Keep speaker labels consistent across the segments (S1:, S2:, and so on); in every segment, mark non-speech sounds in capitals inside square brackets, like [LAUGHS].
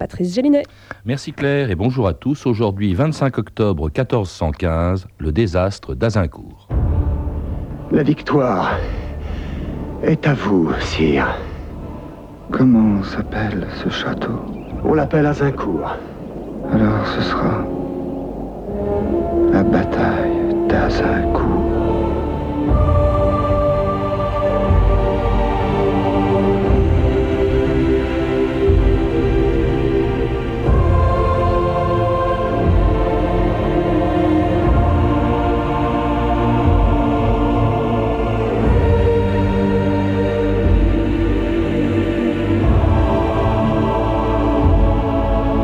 S1: Patrice Gélinet.
S2: Merci Claire et bonjour à tous. Aujourd'hui, 25 octobre 1415, le désastre d'Azincourt.
S3: La victoire est à vous, sire.
S4: Comment s'appelle ce château?
S3: On l'appelle Azincourt.
S4: Alors ce sera la bataille d'Azincourt.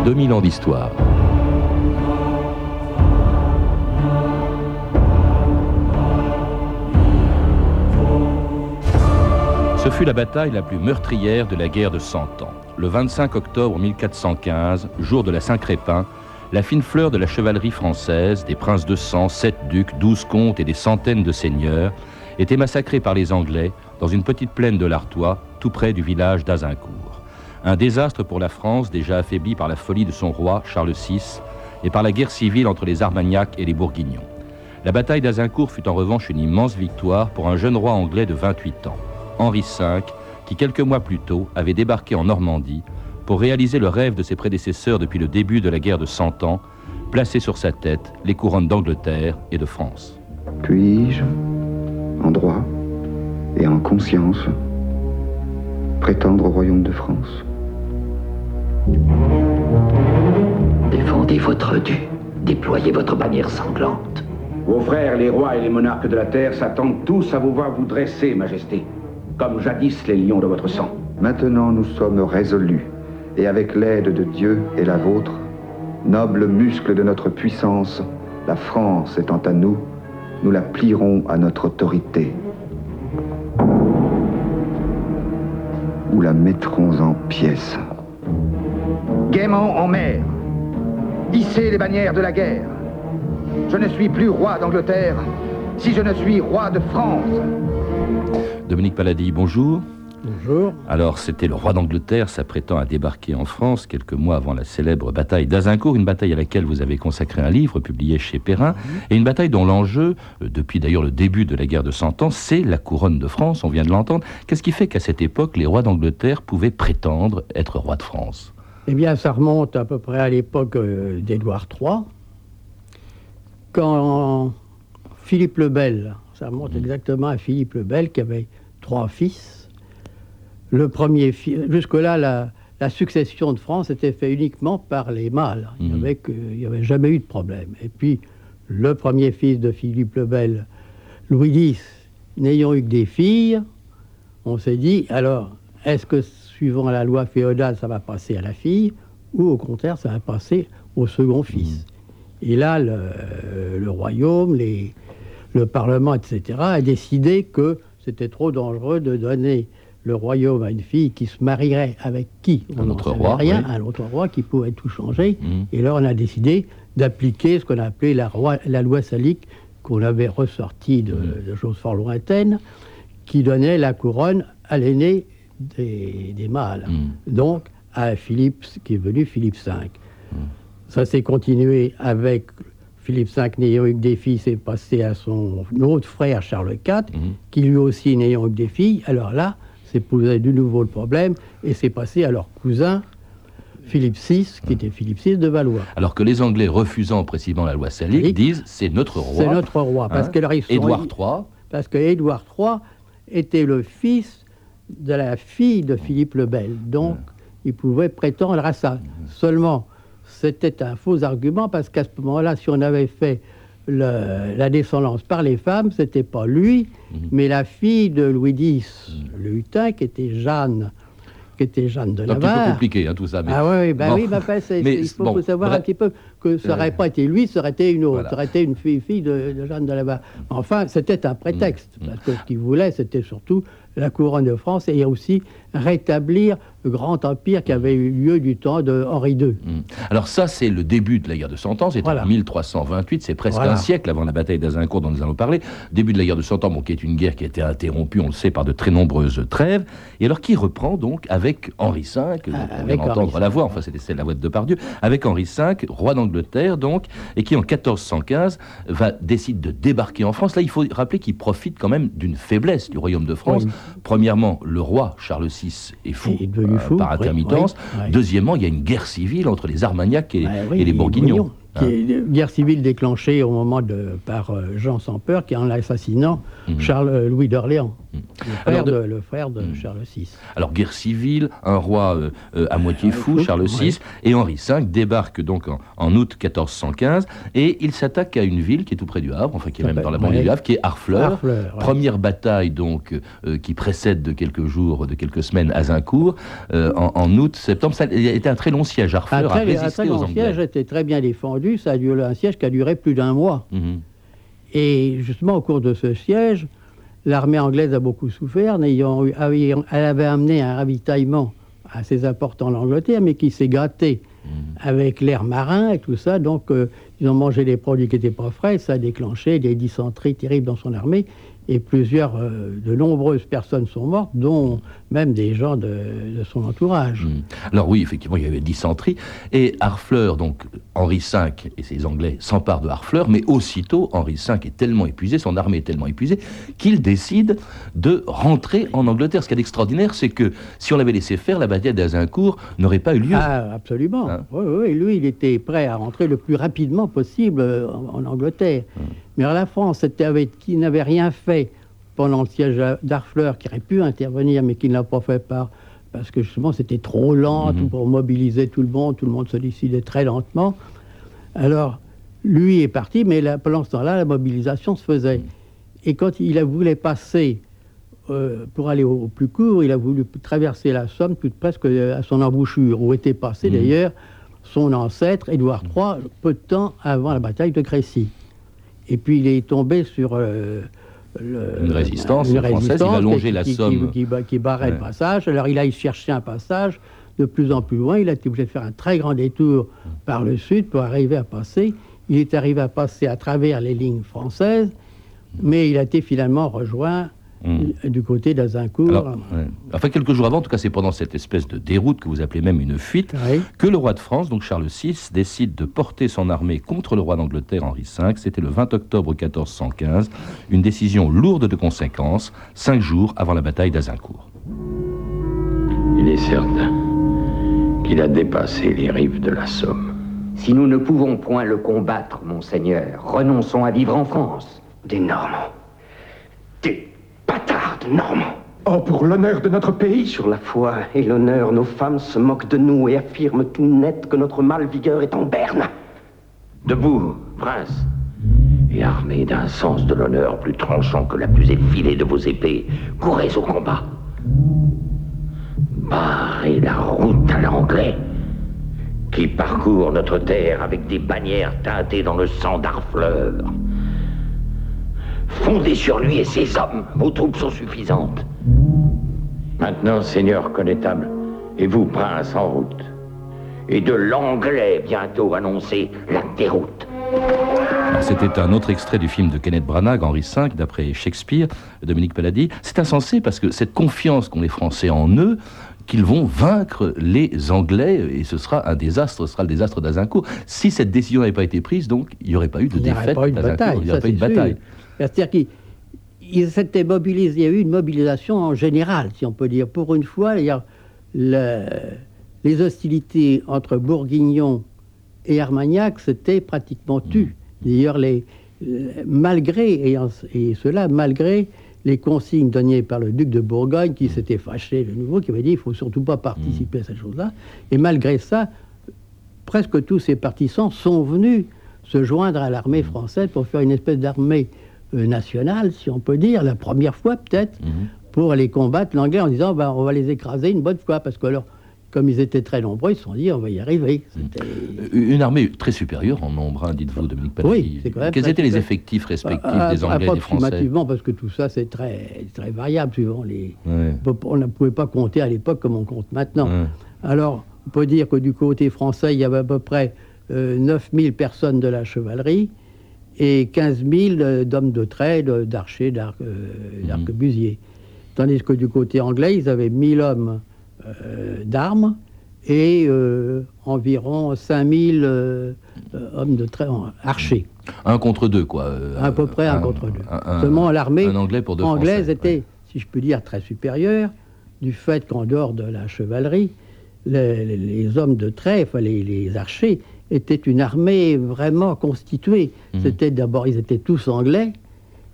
S2: Ans d'histoire. Ce fut la bataille la plus meurtrière de la guerre de Cent Ans. Le 25 octobre 1415, jour de la Saint-Crépin, la fine fleur de la chevalerie française, des princes de sang, sept ducs, douze comtes et des centaines de seigneurs, était massacrée par les Anglais dans une petite plaine de l'Artois, tout près du village d'Azincourt. Un désastre pour la France, déjà affaiblie par la folie de son roi, Charles VI, et par la guerre civile entre les Armagnacs et les Bourguignons. La bataille d'Azincourt fut en revanche une immense victoire pour un jeune roi anglais de 28 ans, Henri V, qui quelques mois plus tôt avait débarqué en Normandie pour réaliser le rêve de ses prédécesseurs depuis le début de la guerre de Cent Ans, placer sur sa tête les couronnes d'Angleterre et de France.
S4: Puis-je, en droit et en conscience, prétendre au royaume de France?
S5: Défendez votre dû, déployez votre bannière sanglante.
S6: Vos frères, les rois et les monarques de la terre, s'attendent tous à vous voir vous dresser, Majesté, comme jadis les lions de votre sang.
S4: Maintenant, nous sommes résolus, et avec l'aide de Dieu et la vôtre, noble muscle de notre puissance, la France étant à nous, nous la plierons à notre autorité. Ou la mettrons en pièces.
S6: Gaiement en mer, hissez les bannières de la guerre. Je ne suis plus roi d'Angleterre si je ne suis roi de France.
S2: Dominique Paladie, bonjour.
S7: Bonjour.
S2: Alors, c'était le roi d'Angleterre s'apprêtant à débarquer en France quelques mois avant la célèbre bataille d'Azincourt, une bataille à laquelle vous avez consacré un livre publié chez Perrin, mhm. et une bataille dont l'enjeu, euh, depuis d'ailleurs le début de la guerre de Cent Ans, c'est la couronne de France, on vient de l'entendre. Qu'est-ce qui fait qu'à cette époque, les rois d'Angleterre pouvaient prétendre être rois de France?
S7: Eh bien, ça remonte à peu près à l'époque euh, d'Édouard III, quand Philippe le Bel, ça remonte mhm. exactement à Philippe le Bel, qui avait trois fils, le premier jusque-là, la, succession de France était faite uniquement par les mâles. Il n'y mhm. avait, jamais eu de problème. Et puis, le premier fils de Philippe le Bel, Louis X, n'ayant eu que des filles, on s'est dit, alors, est-ce que suivant la loi féodale, ça va passer à la fille, ou au contraire, ça va passer au second fils. Et là, le, royaume, le Parlement, etc., a décidé que c'était trop dangereux de donner le royaume à une fille qui se marierait avec qui?
S2: Un autre roi.
S7: Rien, un autre roi qui pourrait tout changer. Mm. Et là, on a décidé d'appliquer ce qu'on appelait la, la loi salique, qu'on avait ressortie de, mm. choses fort lointaines, qui donnait la couronne à l'aîné des, mâles. Mm. Donc, à Philippe, qui est venu Philippe V. Ça s'est continué avec Philippe V n'ayant eu que des filles, c'est passé à son autre frère Charles IV, qui lui aussi n'ayant eu que des filles. Alors là, c'est posé de nouveau le problème et c'est passé à leur cousin Philippe VI, qui était Philippe VI de Valois.
S2: Alors que les Anglais, refusant précisément la loi salique, disent c'est notre roi.
S7: C'est notre roi, parce hein que
S2: Édouard III.
S7: Parce que Édouard III était le fils de la fille de Philippe le Bel, donc il pouvait prétendre à ça. Seulement, c'était un faux argument parce qu'à ce moment-là, si on avait fait la descendance par les femmes, c'était pas lui, mhm. mais la fille de Louis X, mhm. le Hutin, qui était Jeanne, qui était Jeanne de Navarre. C'est
S2: un petit peu compliqué, hein, tout ça.
S7: Ah oui, bah oui, bah, il faut savoir un petit peu que ça n'aurait pas été lui, ça aurait été une autre, ça aurait été une fille, fille de, Jeanne de Navarre. Enfin, c'était un prétexte, mhm. parce que ce qu'il voulait, c'était surtout la couronne de France et aussi rétablir grand empire qui avait eu lieu du temps de Henri II.
S2: Hmm. Alors ça, c'est le début de la guerre de Cent Ans, c'est
S7: Voilà.
S2: en 1328, c'est presque
S7: Voilà.
S2: un siècle avant la bataille d'Azincourt dont nous allons parler. Début de la guerre de Cent Ans, bon, qui est une guerre qui a été interrompue, on le sait, par de très nombreuses trêves. Et alors qui reprend donc avec Henri V, dont on vient
S7: Ah,
S2: d'entendre
S7: Henri
S2: la
S7: V.
S2: voix, enfin c'était celle de la voix de Depardieu, avec Henri V, roi d'Angleterre donc, et qui en 1415 va, décide de débarquer en France. Là, il faut rappeler qu'il profite quand même d'une faiblesse du royaume de France.
S7: Oui.
S2: Premièrement, le roi Charles VI est fou,
S7: Il est devenu
S2: par intermittence. Deuxièmement, il y a une guerre civile entre les Armagnacs et, les Bourguignons.
S7: Qui est une guerre civile déclenchée au moment de par euh, Jean sans peur, qui en assassinant
S2: Mhm.
S7: Charles euh, Louis d'Orléans, le frère,
S2: Alors de-
S7: de, le frère de
S2: Mhm.
S7: Charles VI.
S2: Alors guerre civile, un roi euh, euh, à moitié
S7: ouais,
S2: fou, Charles VI,
S7: ouais.
S2: et Henri V débarquent donc en, en août 1415 et il s'attaque à une ville qui est tout près du Havre, enfin qui est même dans la banlieue
S7: Ouais.
S2: du Havre, qui est Harfleur.
S7: Harfleur, ouais.
S2: Première bataille donc euh, qui précède de quelques jours, de quelques semaines Azincourt, euh, en, en août, septembre. Ça a été un très long siège. Harfleur a
S7: très, un
S2: résisté
S7: très
S2: aux Anglais.
S7: siège était très bien défendu. Ça a duré un siège qui a duré plus d'un mois.
S2: Mhm.
S7: Et justement, au cours de ce siège, l'armée anglaise a beaucoup souffert, n'ayant eu- ayant- elle avait amené un ravitaillement assez important en Angleterre, mais qui s'est gâté avec l'air marin et tout ça. Donc, euh, ils ont mangé des produits qui n'étaient pas frais. Ça a déclenché des dysenteries terribles dans son armée. Et plusieurs, euh, de nombreuses personnes sont mortes, dont même des gens de, de son entourage.
S2: Mm. Alors oui, effectivement, il y avait dysenterie. Et Harfleur, donc Henri V et ses Anglais s'emparent de Harfleur, mais aussitôt, Henri V est tellement épuisé, son armée est tellement épuisée, qu'il décide de rentrer en Angleterre. Ce qui est extraordinaire, c'est que si on l'avait laissé faire, la bataille d'Azincourt n'aurait pas eu lieu.
S7: Ah, absolument.
S2: Hein
S7: Oui, oui, lui, il était prêt à rentrer le plus rapidement possible euh, en, en Angleterre. Mais alors, la France, c'était avec- qui n'avait rien fait pendant le siège d'Harfleur, qui aurait pu intervenir, mais qui ne l'a pas fait par, parce que justement, c'était trop lent
S2: Mhm.
S7: pour mobiliser tout le monde. Tout le monde se décidait très lentement. Alors, lui est parti, mais là, pendant ce temps-là, la mobilisation se faisait. Et quand il a voulu passer euh, pour aller au, au plus court, il a voulu traverser la Somme tout presque euh, à son embouchure, où était passé d'ailleurs son ancêtre, Édouard III, peu de temps avant la bataille de Crécy. Et puis il est tombé sur euh, le-
S2: Une résistance
S7: une
S2: française, il
S7: résistance
S2: va longer
S7: qui-
S2: la
S7: qui-
S2: Somme.
S7: Qui, qui- qui barrait
S2: Ouais.
S7: le passage. Alors il a cherché un passage de plus en plus loin. Il a été obligé de faire un très grand détour par le sud pour arriver à passer. Il est arrivé à passer à travers les lignes françaises, mais il a été finalement rejoint
S2: Mm.
S7: du côté d'Azincourt.
S2: Alors, ouais. Enfin, quelques jours avant, en tout cas, c'est pendant cette espèce de déroute que vous appelez même une fuite,
S7: Oui.
S2: que le roi de France, donc Charles VI, décide de porter son armée contre le roi d'Angleterre Henri V. C'était le 20 octobre 1415, une décision lourde de conséquences, cinq jours avant la bataille d'Azincourt.
S5: Il est certain qu'il a dépassé les rives de la Somme.
S1: Si nous ne pouvons point le combattre, monseigneur, renonçons à vivre en France.
S3: Des Normands. Des bâtards de Normands. Oh, pour l'honneur de notre pays
S8: Sur la foi et l'honneur, nos femmes se moquent de nous et affirment tout net que notre mâle vigueur est en berne.
S5: Debout, prince. Et armé d'un sens de l'honneur plus tranchant que la plus effilée de vos épées, courez au combat. Barrez la route à l'anglais, qui parcourt notre terre avec des bannières teintées dans le sang d'Harfleur. Fondez sur lui et ses hommes, vos troupes sont suffisantes. Maintenant, seigneur connétable, et vous, prince, en route. Et de l'anglais bientôt annoncé la déroute.
S2: C'était un autre extrait du film de Kenneth Branagh, Henri V, d'après Shakespeare, Dominique Paladis. C'est insensé parce que cette confiance qu'ont les Français en eux, qu'ils vont vaincre les Anglais, et ce sera un désastre, ce sera le désastre d'Azincourt. Si cette décision n'avait pas été prise, donc, il n'y aurait pas eu de
S7: Il n'y aurait
S2: défaite
S7: pas eu de
S2: d'Azincourt,
S7: bataille.
S2: il n'y aurait pas eu de bataille.
S7: C'est-à-dire qu'il il s'était mobilisé, il y a eu une mobilisation en général, si on peut dire. Pour une fois, il y a le- les hostilités entre Bourguignon et Armagnac s'étaient pratiquement tues. D'ailleurs, les, euh, malgré, et, en- et cela, malgré les consignes données par le duc de Bourgogne, qui s'était fâché de nouveau, qui avait dit il ne faut surtout pas participer à cette chose-là. Et malgré ça, presque tous ces partisans sont venus se joindre à l'armée française pour faire une espèce d'armée nationale, si on peut dire, la première fois peut-être,
S2: Mhm.
S7: pour aller combattre l'anglais en disant ben, on va les écraser une bonne fois, parce que alors comme ils étaient très nombreux, ils se sont dit on va y arriver.
S2: Une armée très supérieure en nombre, hein, dites-vous, Dominique Paladin.
S7: Oui,
S2: Quels étaient les effectifs respectifs
S7: Ah,
S2: des Anglais et des Français
S7: parce que tout ça, c'est très, très variable suivant les.
S2: Ouais.
S7: On ne pouvait pas compter à l'époque comme on compte maintenant.
S2: Ouais.
S7: Alors, on peut dire que du côté français, il y avait à peu près euh, 9000 personnes de la chevalerie et 15 000 euh, d'hommes de trait, d'archers, d'arc- euh,
S2: Mhm.
S7: d'arquebusiers. Tandis que du côté anglais, ils avaient 1000 hommes euh, d'armes et euh, environ 5000 euh, hommes de trait archers.
S2: Un contre deux, quoi.
S7: À peu près un, contre deux.
S2: un-
S7: Seulement l'armée anglaise était, si je peux dire, très supérieure, du fait qu'en dehors de la chevalerie, les, les- les hommes de trait, enfin les, les archers, étaient une armée vraiment constituée.
S2: Mhm.
S7: C'était d'abord, ils étaient tous anglais,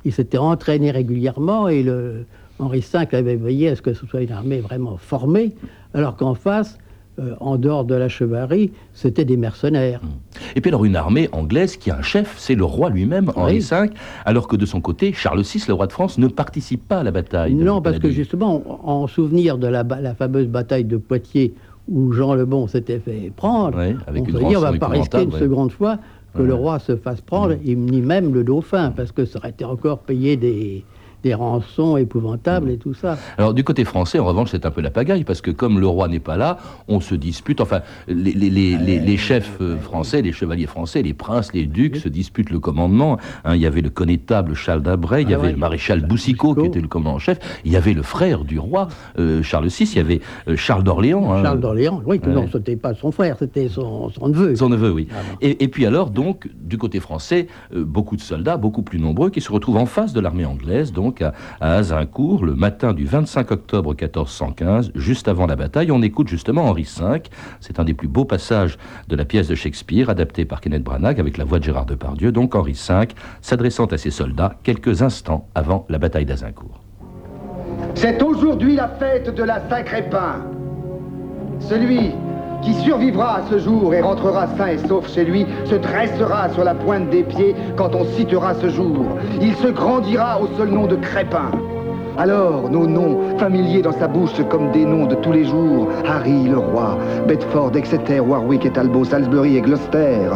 S7: ils s'étaient entraînés régulièrement et le, Henri V avait veillé à ce que ce soit une armée vraiment formée, alors qu'en face, euh, en dehors de la chevalerie, c'était des mercenaires.
S2: Et puis alors une armée anglaise qui a un chef, c'est le roi lui-même, Henri
S7: Oui.
S2: V, alors que de son côté, Charles VI, le roi de France, ne participe pas à la bataille.
S7: Non, parce que justement, en en souvenir de la fameuse bataille de Poitiers où Jean le Bon s'était fait prendre,
S2: Ouais, avec
S7: on
S2: une
S7: se dit on va pas risquer une seconde fois que le roi se fasse prendre, et ni même le dauphin, parce que ça aurait été encore payé des, des rançons épouvantables et tout ça.
S2: Alors du côté français, en revanche, c'est un peu la pagaille, parce que comme le roi n'est pas là, on se dispute, enfin, les, les- les- les- les chefs euh, français, les chevaliers français, les princes, les ducs se disputent le commandement. Hein, il y avait le connétable Charles d'Abray, il y
S7: Ah
S2: avait le maréchal Boussicot, qui était le commandant en chef, il y avait le frère du roi, euh, Charles VI, il y avait euh, Charles d'Orléans. hein,
S7: Charles d'Orléans, oui, que non, c'était pas son frère, c'était son, son neveu.
S2: Son neveu, oui.
S7: Ah.
S2: Et, et puis alors, donc, du côté français, euh, beaucoup de soldats, beaucoup plus nombreux, qui se retrouvent en face de l'armée anglaise, donc à, Azincourt, le matin du 25 octobre 1415, juste avant la bataille. On écoute justement Henri V. C'est un des plus beaux passages de la pièce de Shakespeare, adaptée par Kenneth Branagh avec la voix de Gérard Depardieu. Donc Henri V, s'adressant à ses soldats quelques instants avant la bataille d'Azincourt.
S6: C'est aujourd'hui la fête de la Saint-Crépin. Celui qui survivra à ce jour et rentrera sain et sauf chez lui se dressera sur la pointe des pieds quand on citera ce jour. Il se grandira au seul nom de Crépin. Alors, nos noms, familiers dans sa bouche comme des noms de tous les jours, Harry le roi, Bedford, Exeter, Warwick et Talbot, Salisbury et Gloucester,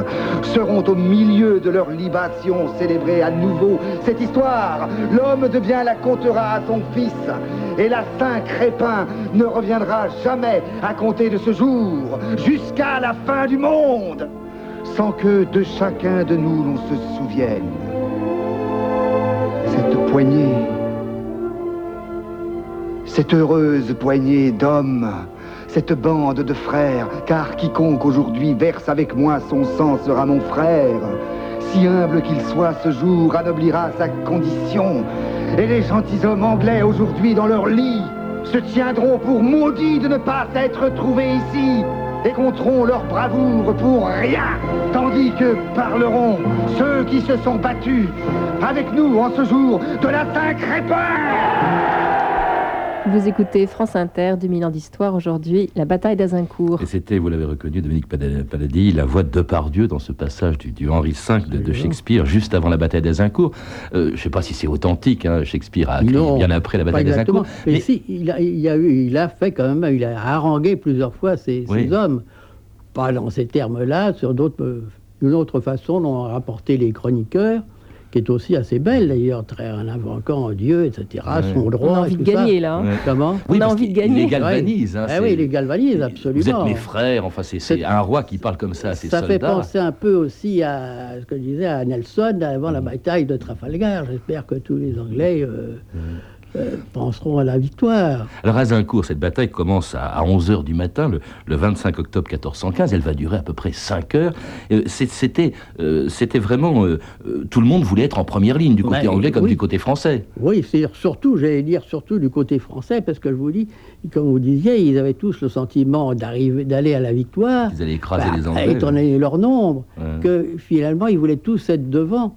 S6: seront au milieu de leur libation célébrer à nouveau cette histoire. L'homme de bien la contera à son fils, et la Saint Crépin ne reviendra jamais à compter de ce jour, jusqu'à la fin du monde, sans que de chacun de nous l'on se souvienne. Cette poignée cette heureuse poignée d'hommes, cette bande de frères, car quiconque aujourd'hui verse avec moi son sang sera mon frère. Si humble qu'il soit ce jour, anoblira sa condition. Et les gentilshommes anglais aujourd'hui dans leur lit se tiendront pour maudits de ne pas s'être trouvés ici et compteront leur bravoure pour rien, tandis que parleront ceux qui se sont battus avec nous en ce jour de la Saint-Crépin.
S9: Vous écoutez France Inter, 2000 ans d'histoire, aujourd'hui, la bataille d'Azincourt.
S2: Et c'était, vous l'avez reconnu, Dominique Paladis, la voix de Depardieu dans ce passage du, du Henri V de, de Shakespeare, juste avant la bataille d'Azincourt. Euh, je ne sais pas si c'est authentique, hein, Shakespeare a écrit
S7: Non,
S2: bien après la bataille d'Azincourt.
S7: Mais,
S2: Mais
S7: si, il a, il, a eu, il a fait quand même, il a harangué plusieurs fois ses,
S2: Oui.
S7: ses hommes. Pas dans ces termes-là, sur d'autres, euh, d'une autre façon dont ont rapporté les chroniqueurs, qui est aussi assez belle d'ailleurs, très en invoquant Dieu, etc.,
S2: Ouais.
S7: son droit.
S9: On a
S7: et
S9: envie de
S7: ça.
S9: gagner, là. hein.
S2: Ouais.
S7: Comment
S9: On a envie de gagner.
S2: Il les galvanise. hein,
S7: Ah oui, il les galvanise,
S2: Vous
S7: absolument.
S2: êtes mes frères, enfin c'est un roi qui parle comme ça à ses
S7: Ça fait penser un peu aussi à ce que je disais à Nelson avant
S2: Mm.
S7: la bataille de Trafalgar. J'espère que tous les Anglais euh,
S2: Mm.
S7: Euh, penseront à la victoire.
S2: Alors Azincourt, cette bataille commence à, à 11h du matin, le, le 25 octobre 1415, elle va durer à peu près 5 heures. Euh, C'était euh, c'était vraiment... tout le monde voulait être en première ligne, du côté
S7: Ben,
S2: anglais comme
S7: oui.
S2: du côté français.
S7: Oui, c'est surtout, j'allais dire surtout du côté français, parce que je vous dis, comme vous disiez, ils avaient tous le sentiment d'arriver, d'aller à la victoire.
S2: Ils allaient écraser
S7: Bah,
S2: les Anglais.
S7: Étant donné leur nombre,
S2: Ouais.
S7: que finalement, ils voulaient tous être devant.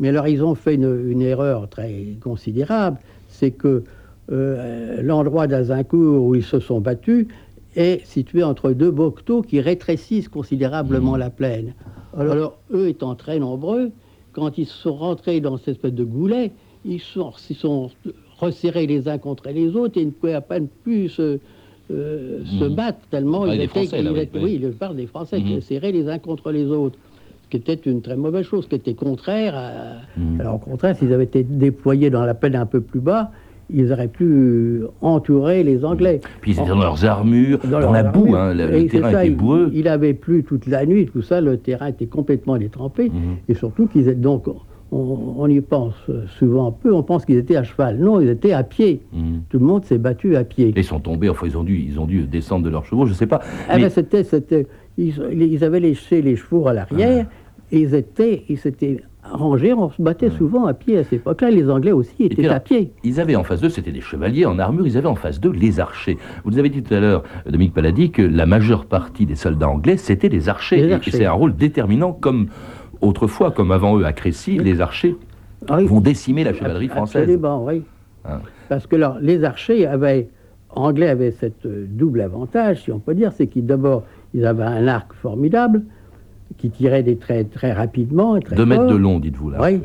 S7: Mais alors, ils ont fait une, une erreur très considérable, c'est que euh, l'endroit d'Azincourt où ils se sont battus est situé entre deux bocteaux qui rétrécissent considérablement la plaine. Alors, alors, eux étant très nombreux, quand ils sont rentrés dans cette espèce de goulet, ils sont, ils sont resserrés les uns contre les autres et ils ne pouvaient à peine plus se, euh, se
S2: Mhm.
S7: battre tellement ils étaient,
S2: oui,
S7: parle des Français qui serraient les uns contre les autres, qui était une très mauvaise chose, qui était contraire à...
S2: Mhm.
S7: Alors au contraire, s'ils avaient été déployés dans la peine un peu plus bas, ils auraient pu entourer les Anglais.
S2: Puis ils étaient dans leurs armures, dans, la boue, hein, le,
S7: Et
S2: terrain
S7: ça,
S2: était
S7: il-
S2: boueux.
S7: Il avait plu toute la nuit, tout ça, le terrain était complètement détrempé.
S2: Mhm.
S7: Et surtout qu'ils étaient donc, on, on y pense souvent peu, on pense qu'ils étaient à cheval. Non, ils étaient à pied. Tout le monde s'est battu à pied.
S2: Ils sont tombés, enfin ils ont dû, ils ont dû descendre de leurs chevaux, je sais pas.
S7: Ah
S2: Mais-
S7: ben, c'était, c'était, ils, ils avaient laissé les chevaux à l'arrière et ils étaient, ils s'étaient rangés, on se battait souvent à pied à cette époque-là. Les Anglais aussi étaient
S2: puis
S7: à pied.
S2: Ils avaient en face d'eux, c'était des chevaliers en armure, ils avaient en face d'eux les archers. Vous avez dit tout à l'heure, Dominique Paladis, que la majeure partie des soldats anglais, c'était des archers.
S7: Les
S2: Et- Et
S7: archers.
S2: c'est un rôle déterminant, comme autrefois, comme avant eux à Crécy, les archers
S7: Ah oui.
S2: vont décimer la chevalerie française.
S7: Absolument, oui.
S2: Hein.
S7: Parce que alors, les archers avaient, anglais avaient cette euh, double avantage, si on peut dire, c'est qu'ils d'abord, ils avaient un arc formidable qui tirait des traits très rapidement et très
S2: Deux mètres de long, dites-vous là.
S7: Oui.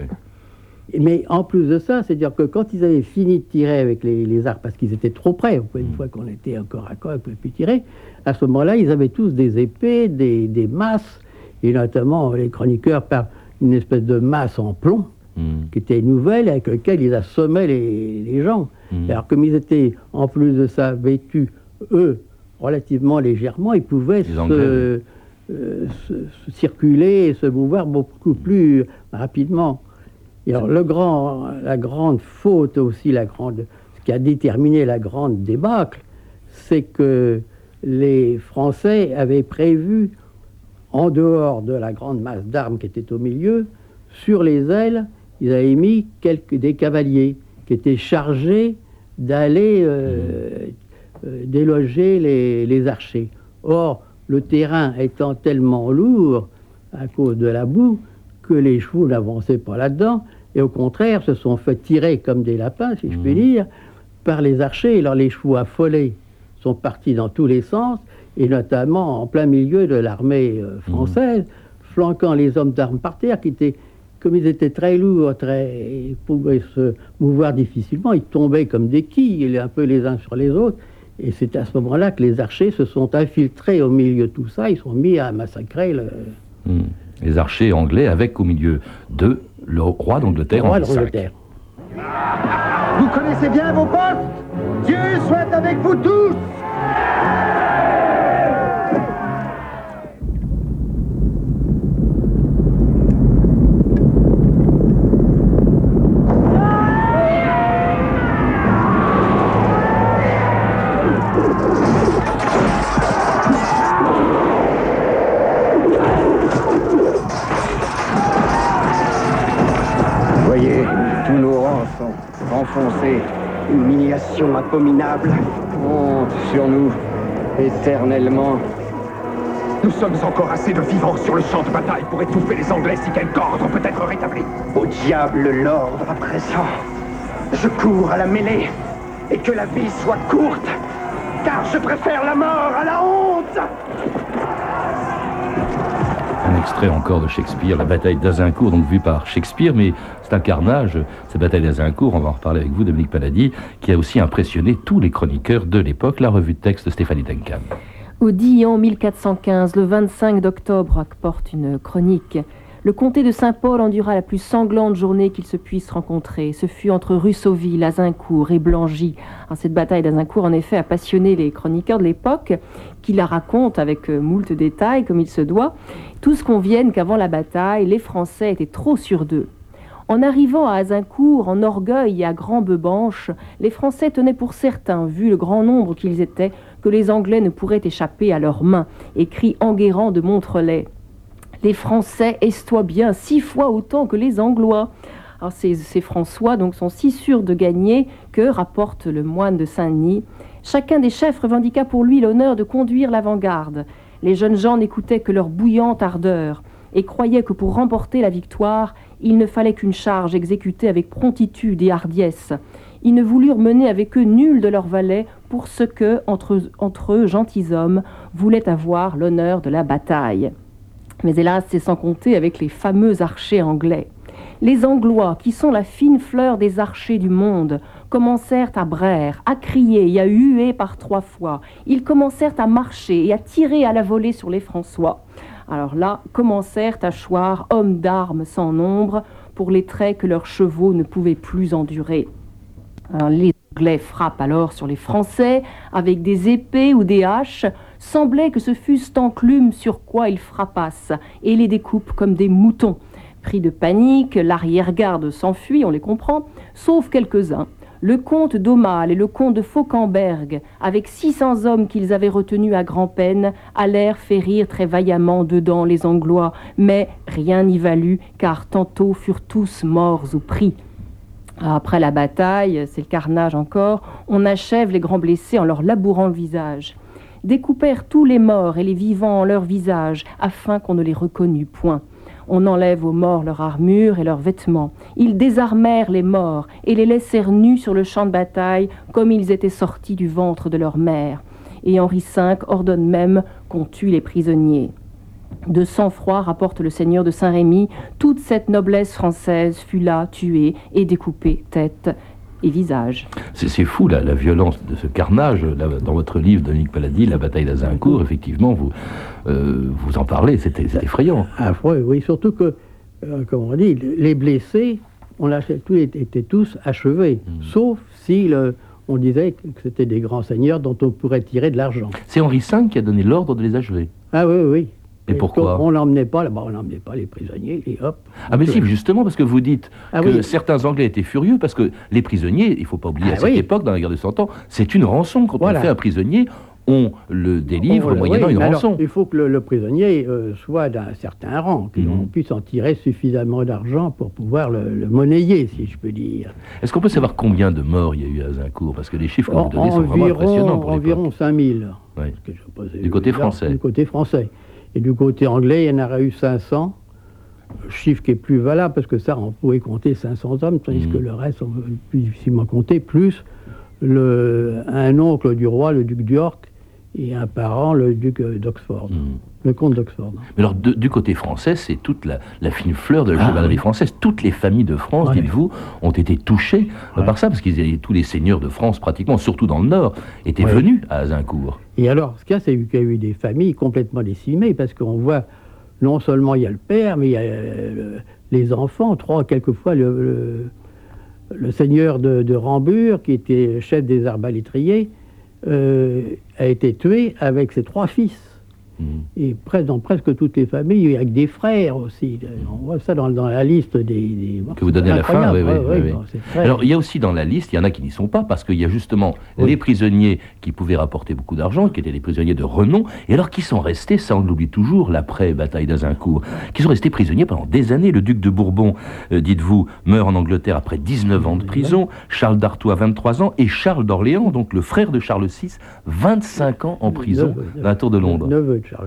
S7: Mais en plus de ça, c'est-à-dire que quand ils avaient fini de tirer avec les, les arcs, parce qu'ils étaient trop près,
S2: Mm.
S7: une fois qu'on était encore à corps, ils ne pouvaient plus tirer, à ce moment-là, ils avaient tous des épées, des, des masses, et notamment les chroniqueurs par une espèce de masse en plomb,
S2: Hmm.
S7: qui était nouvelle, avec laquelle ils assommaient les, les gens.
S2: Mhm.
S7: Alors comme ils étaient, en plus de ça, vêtus, eux, relativement légèrement, ils pouvaient se, euh, se- se circuler et se mouvoir beaucoup plus rapidement. Et alors, le grand, la grande faute aussi, la grande, ce qui a déterminé la grande débâcle, c'est que les Français avaient prévu, en dehors de la grande masse d'armes qui était au milieu, sur les ailes, ils avaient mis quelques, des cavaliers qui étaient chargés d'aller euh, euh, déloger les, les archers. Or, le terrain étant tellement lourd à cause de la boue que les chevaux n'avançaient pas là-dedans et au contraire se sont fait tirer comme des lapins, si je puis dire, par les archers. Alors les chevaux affolés sont partis dans tous les sens et notamment en plein milieu de l'armée euh, française, flanquant les hommes d'armes par terre qui étaient comme ils étaient très lourds, très, ils pouvaient se mouvoir difficilement, ils tombaient comme des quilles, un peu les uns sur les autres. Et c'est à ce moment-là que les archers se sont infiltrés au milieu de tout ça, ils sont mis à massacrer le,
S2: Hmm. Les archers anglais avec au milieu d'eux le roi d'Angleterre V.
S7: d'Angleterre.
S6: Vous connaissez bien vos postes? Dieu soit avec vous tous
S8: Abominable.
S1: Honte sur nous, éternellement.
S3: Nous sommes encore assez de vivants sur le champ de bataille pour étouffer les Anglais si quelque ordre peut être rétabli.
S8: Au diable l'ordre à présent. Je cours à la mêlée. Et que la vie soit courte. Car je préfère la mort à la honte.
S2: Un extrait encore de Shakespeare, la bataille d'Azincourt, donc vue par Shakespeare, mais c'est un carnage, cette bataille d'Azincourt, on va en reparler avec vous, Dominique Paladis, qui a aussi impressionné tous les chroniqueurs de l'époque, la revue de texte de Stéphanie Duncan.
S9: Au Dillon 1415, le 25 d'octobre, porte une chronique. Le comté de Saint-Paul endura la plus sanglante journée qu'ils se puissent rencontrer. Ce fut entre Russauville, Azincourt et Blangy. Alors, cette bataille d'Azincourt, en effet, a passionné les chroniqueurs de l'époque, qui la racontent avec euh, moult détails, comme il se doit. Tous conviennent qu'avant la bataille, les Français étaient trop sûrs d'eux. En arrivant à Azincourt, en orgueil et à grand bebanche, les Français tenaient pour certains, vu le grand nombre qu'ils étaient, que les Anglais ne pourraient échapper à leurs mains, écrit Enguerrand de Montrelais. Les Français estoient bien six fois autant que les Anglois. Ces, ces François donc sont si sûrs de gagner que, rapporte le moine de Saint-Denis, chacun des chefs revendiqua pour lui l'honneur de conduire l'avant-garde. Les jeunes gens n'écoutaient que leur bouillante ardeur et croyaient que pour remporter la victoire, il ne fallait qu'une charge exécutée avec promptitude et hardiesse. Ils ne voulurent mener avec eux nul de leurs valets pour ce que, entre, entre eux, gentilshommes, voulaient avoir l'honneur de la bataille. Mais hélas, c'est sans compter avec les fameux archers anglais. Les Anglois, qui sont la fine fleur des archers du monde, commencèrent à braire, à crier et à huer par trois fois. Ils commencèrent à marcher et à tirer à la volée sur les François. Alors là, commencèrent à choir hommes d'armes sans nombre pour les traits que leurs chevaux ne pouvaient plus endurer. les Anglais frappent alors sur les Français avec des épées ou des haches. Semblait que ce fussent enclumes sur quoi ils frappassent et les découpent comme des moutons. Pris de panique, l'arrière-garde s'enfuit, on les comprend, sauf quelques-uns. Le comte d'Aumale et le comte de Fauquemberg, avec 600 hommes qu'ils avaient retenus à grand-peine, allèrent férir très vaillamment dedans les Anglois, mais rien n'y valut, car tantôt furent tous morts ou pris. Après la bataille, c'est le carnage encore, on achève les grands blessés en leur labourant le visage. Découpèrent tous les morts et les vivants en leur visage, afin qu'on ne les reconnût point. On enlève aux morts leur armure et leurs vêtements. Ils désarmèrent les morts et les laissèrent nus sur le champ de bataille comme ils étaient sortis du ventre de leur mère. Et Henri V ordonne même qu'on tue les prisonniers. De sang-froid, rapporte le seigneur de Saint-Rémy, toute cette noblesse française fut là tuée et découpée tête et visage.
S2: C'est fou la, la, violence de ce carnage. dans votre livre, Dominique Paladis, La bataille d'Azincourt, effectivement, vous, euh, vous en parlez, c'était effrayant.
S7: Ah, oui, oui, surtout que, euh, comme on dit, les blessés, on tous, étaient tous achevés, hmm. sauf si le, on disait que c'était des grands seigneurs dont on pourrait tirer de l'argent.
S2: C'est Henri V qui a donné l'ordre de les achever.
S7: Ah oui, oui.
S2: Et, pourquoi
S7: On n'emmenait pas, là on n'emmenait pas les prisonniers, et hop.
S2: Ah mais si, justement, parce que vous dites ah que certains Anglais étaient furieux, parce que les prisonniers, il ne faut pas oublier ah à cette époque, dans la guerre de Cent Ans, c'est une rançon. Quand on fait un prisonnier, on le délivre moyennant une rançon.
S7: il faut que le, prisonnier euh, soit d'un certain rang, qu'on mhm. puisse en tirer suffisamment d'argent pour pouvoir le, monnayer, si je peux dire.
S2: Est-ce qu'on peut savoir combien de morts il y a eu à Zincourt Parce que les chiffres que vous donnez sont vraiment impressionnants pour
S7: Environ 5000.
S2: Du côté français.
S7: Du côté français. Et du côté anglais, il y en aurait eu 500, chiffre qui est plus valable, parce que ça, on pouvait compter 500 hommes, tandis que mhm. le reste, on peut plus difficilement compter, plus le, un oncle du roi, le duc d'York, et un parent, le duc d'Oxford. Mhm. Le comte d'Oxford.
S2: Mais alors, du côté français, c'est toute la, fine fleur de la ah, chevalerie française. Toutes les familles de France, dites-vous, ont été touchées par ça, parce qu'ils tous les seigneurs de France, pratiquement, surtout dans le Nord, étaient venus à Azincourt.
S7: Et alors, ce qu'il y a, c'est qu'il y a eu des familles complètement décimées, parce qu'on voit, non seulement il y a le père, mais il y a euh, les enfants, trois, quelquefois, le, le, seigneur de, de, Rambure, qui était chef des arbalétriers, euh, a été tué avec ses trois fils. Mm. Et dans presque toutes les familles, avec des frères aussi. On voit ça dans, la liste des,
S2: Que vous donnez à la fin, oui, oui. Alors, il y a aussi dans la liste, il y en a qui n'y sont pas, parce qu'il y a justement les prisonniers qui pouvaient rapporter beaucoup d'argent, qui étaient des prisonniers de renom, et alors qui sont restés, ça on l'oublie toujours, l'après-bataille d'Azincourt, qui sont restés prisonniers pendant des années. Le duc de Bourbon, euh, dites-vous, meurt en Angleterre après 19 ans de prison, Charles d'Artois, 23 ans, et Charles d'Orléans, donc le frère de Charles VI, 25 ans en prison, la tour de Londres.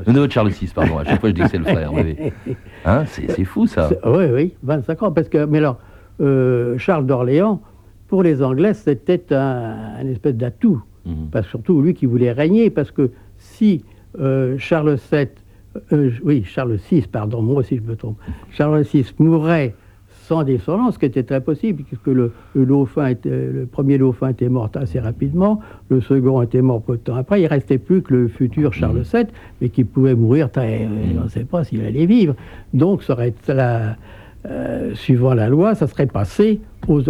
S2: Le neveu de Charles VI, pardon. À chaque fois, je dis que c'est le frère. [LAUGHS] Hein, c'est fou, ça.
S7: Oui, oui, 25 ans. Parce que, mais alors, euh, Charles d'Orléans, pour les Anglais, c'était un, espèce d'atout. Mhm. Parce surtout lui qui voulait régner. Parce que si euh, Charles VII, euh, oui, Charles VI, pardon, moi aussi je me trompe, Charles VI mourrait sans descendance, ce qui était très possible, puisque le, le, dauphin était, le premier dauphin était mort assez rapidement, le second était mort peu de temps après, il ne restait plus que le futur Charles VII, mais qui pouvait mourir très... On ne sait pas s'il allait vivre. Donc, ça aurait, la, euh, suivant la loi, ça serait passé aux,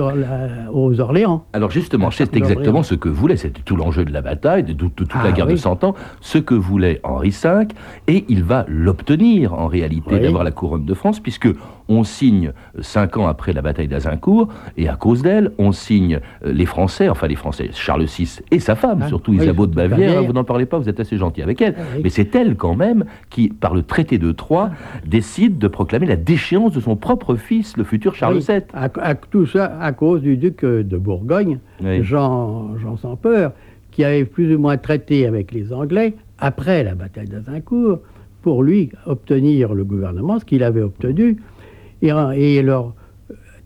S7: aux Orléans.
S2: Alors justement, c'est exactement ce que voulait, c'était tout l'enjeu de la bataille, de, toute la ah guerre de Cent Ans, ce que voulait Henri V, et il va l'obtenir en réalité, d'avoir la couronne de France, puisque on signe cinq ans après la bataille d'Azincourt, et à cause d'elle, on signe euh, les Français, enfin les Français, Charles VI et sa femme, ah, surtout Isabeau de Bavière, vous n'en parlez pas, vous êtes assez gentil avec elle, ah, mais c'est elle quand même qui, par le traité de Troyes, décide de proclamer la déchéance de son propre fils, le futur Charles VII.
S7: À, tout ça, à cause du duc de Bourgogne, Jean, Jean sans peur, qui avait plus ou moins traité avec les Anglais après la bataille d'Azincourt pour lui obtenir le gouvernement, ce qu'il avait obtenu. Et, alors,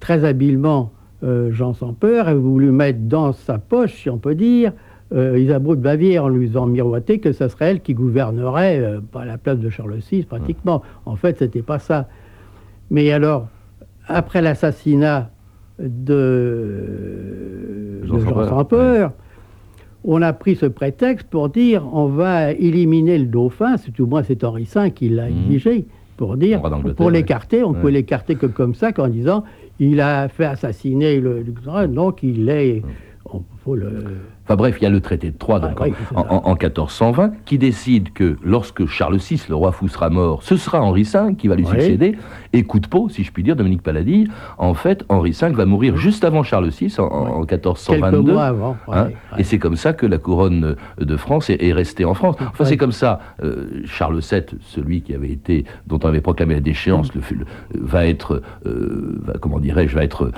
S7: très habilement, euh, Jean sans peur a voulu mettre dans sa poche, si on peut dire, euh, Isabeau de Bavière en lui faisant miroiter que ce serait elle qui gouvernerait euh, à la place de Charles VI pratiquement. En fait, c'était pas ça. Mais alors, après l'assassinat de de Jean sans peur. On a pris ce prétexte pour dire on va éliminer le dauphin, c'est tout moins c'est Henri V qui l'a
S2: Mhm.
S7: exigé, pour dire, pour l'écarter, on
S2: Ouais.
S7: pouvait l'écarter que comme ça, qu'en disant il a fait assassiner le, le- donc il est, on- faut le,
S2: Enfin bref, il y a le traité de Troyes donc,
S7: Ah, oui,
S2: en,
S7: c'est ça.
S2: en- en 1420 qui décide que lorsque Charles VI, le roi fou, sera mort, ce sera Henri V qui va lui
S7: Oui.
S2: succéder. Et coup de peau, si je puis dire, Dominique Paladie, en fait, Henri V va mourir juste avant Charles VI, en, en
S7: quelques
S2: 1422.
S7: mois avant. ouais,
S2: Hein. Et c'est comme ça que la couronne de France est, est restée en France. Enfin, c'est comme ça. euh, Charles VII, celui qui avait été, dont on avait proclamé la déchéance, le, le- va être, euh, va- comment dirais-je, va être euh,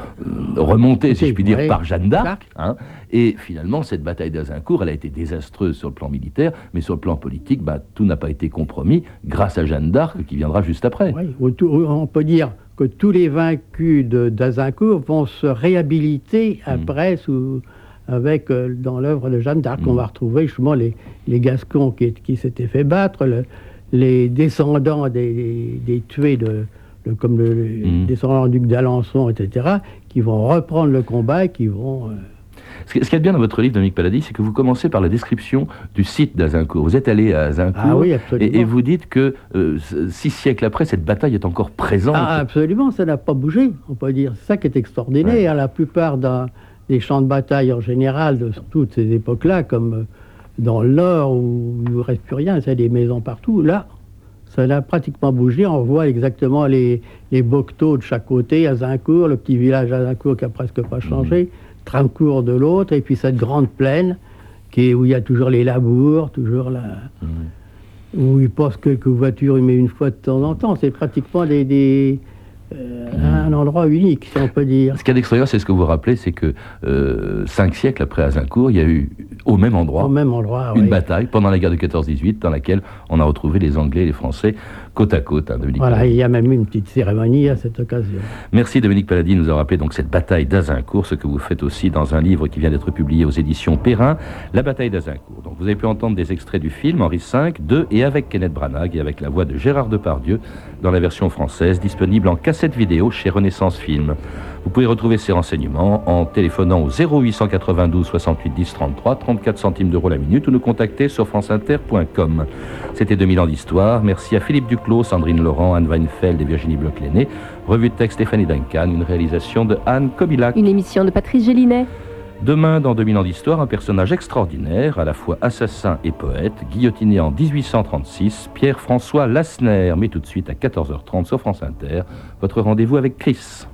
S2: remonté, si je puis dire, par Jeanne d'Arc. Hein. et finalement, cette bataille d'Azincourt, elle a été désastreuse sur le plan militaire, mais sur le plan politique, bah, tout n'a pas été compromis grâce à Jeanne d'Arc qui viendra juste après.
S7: Oui, on peut dire que tous les vaincus d'Azincourt vont se réhabiliter
S2: Mm.
S7: après sous- avec, euh, dans l'œuvre de Jeanne d'Arc.
S2: Mm.
S7: On va retrouver justement les, les Gascons qui, qui s'étaient fait battre, le- les descendants des, des tués, de, de- comme le, les
S2: Mm.
S7: descendants du duc d'Alençon, etc., qui vont reprendre le combat et qui vont... euh,
S2: Ce qui ce qu'il y a de bien dans votre livre, Dominique Paladie, c'est que vous commencez par la description du site d'Azincourt. Vous êtes allé à Azincourt
S7: Ah oui,
S2: et, et vous dites que euh, six siècles après, cette bataille est encore présente.
S7: Ah, absolument, ça n'a pas bougé, on peut dire. C'est ça qui est extraordinaire. La plupart des champs de bataille en général, de toutes ces époques-là, comme euh, dans le Nord où il ne reste plus rien, c'est des maisons partout, là, ça n'a pratiquement bougé. On voit exactement les, les bocteaux de chaque côté, Azincourt, le petit village Azincourt qui a presque pas changé, Trincourt de l'autre, et puis cette grande plaine qui est, où il y a toujours les labours, toujours la où il passe quelques voitures, mais une fois de temps en temps. C'est pratiquement des, des, euh, un endroit unique, si on peut dire.
S2: Ce qu'il y a d'extraordinaire, c'est ce que vous rappelez, c'est que euh, cinq siècles après Azincourt, il y a eu au même endroit
S7: Au même endroit,
S2: une
S7: oui.
S2: bataille pendant la guerre de 14-18 dans laquelle on a retrouvé les Anglais et les Français côte à côte. hein,
S7: Voilà, il y a même eu une petite cérémonie à cette occasion.
S2: Merci Dominique Paladie de nous avoir rappelé donc cette bataille d'Azincourt, ce que vous faites aussi dans un livre qui vient d'être publié aux éditions Perrin, La bataille d'Azincourt. Donc vous avez pu entendre des extraits du film Henri V, de et avec Kenneth Branagh et avec la voix de Gérard Depardieu dans la version française disponible en cassette vidéo chez Renaissance Film. Vous pouvez retrouver ces renseignements en téléphonant au 0892 68 10 33, 34 centimes d'euros la minute ou nous contacter sur franceinter.com. C'était 2000 ans d'histoire. Merci à Philippe Duclos, Sandrine Laurent, Anne Weinfeld et Virginie Bloch-Lenné. Revue de texte Stéphanie Duncan, une réalisation de Anne Kobilac.
S9: Une émission de Patrice Gélinet.
S2: Demain, dans 2000 ans d'histoire, un personnage extraordinaire, à la fois assassin et poète, guillotiné en 1836, Pierre-François Lassner. Mais tout de suite à 14h30 sur France Inter, votre rendez-vous avec Chris.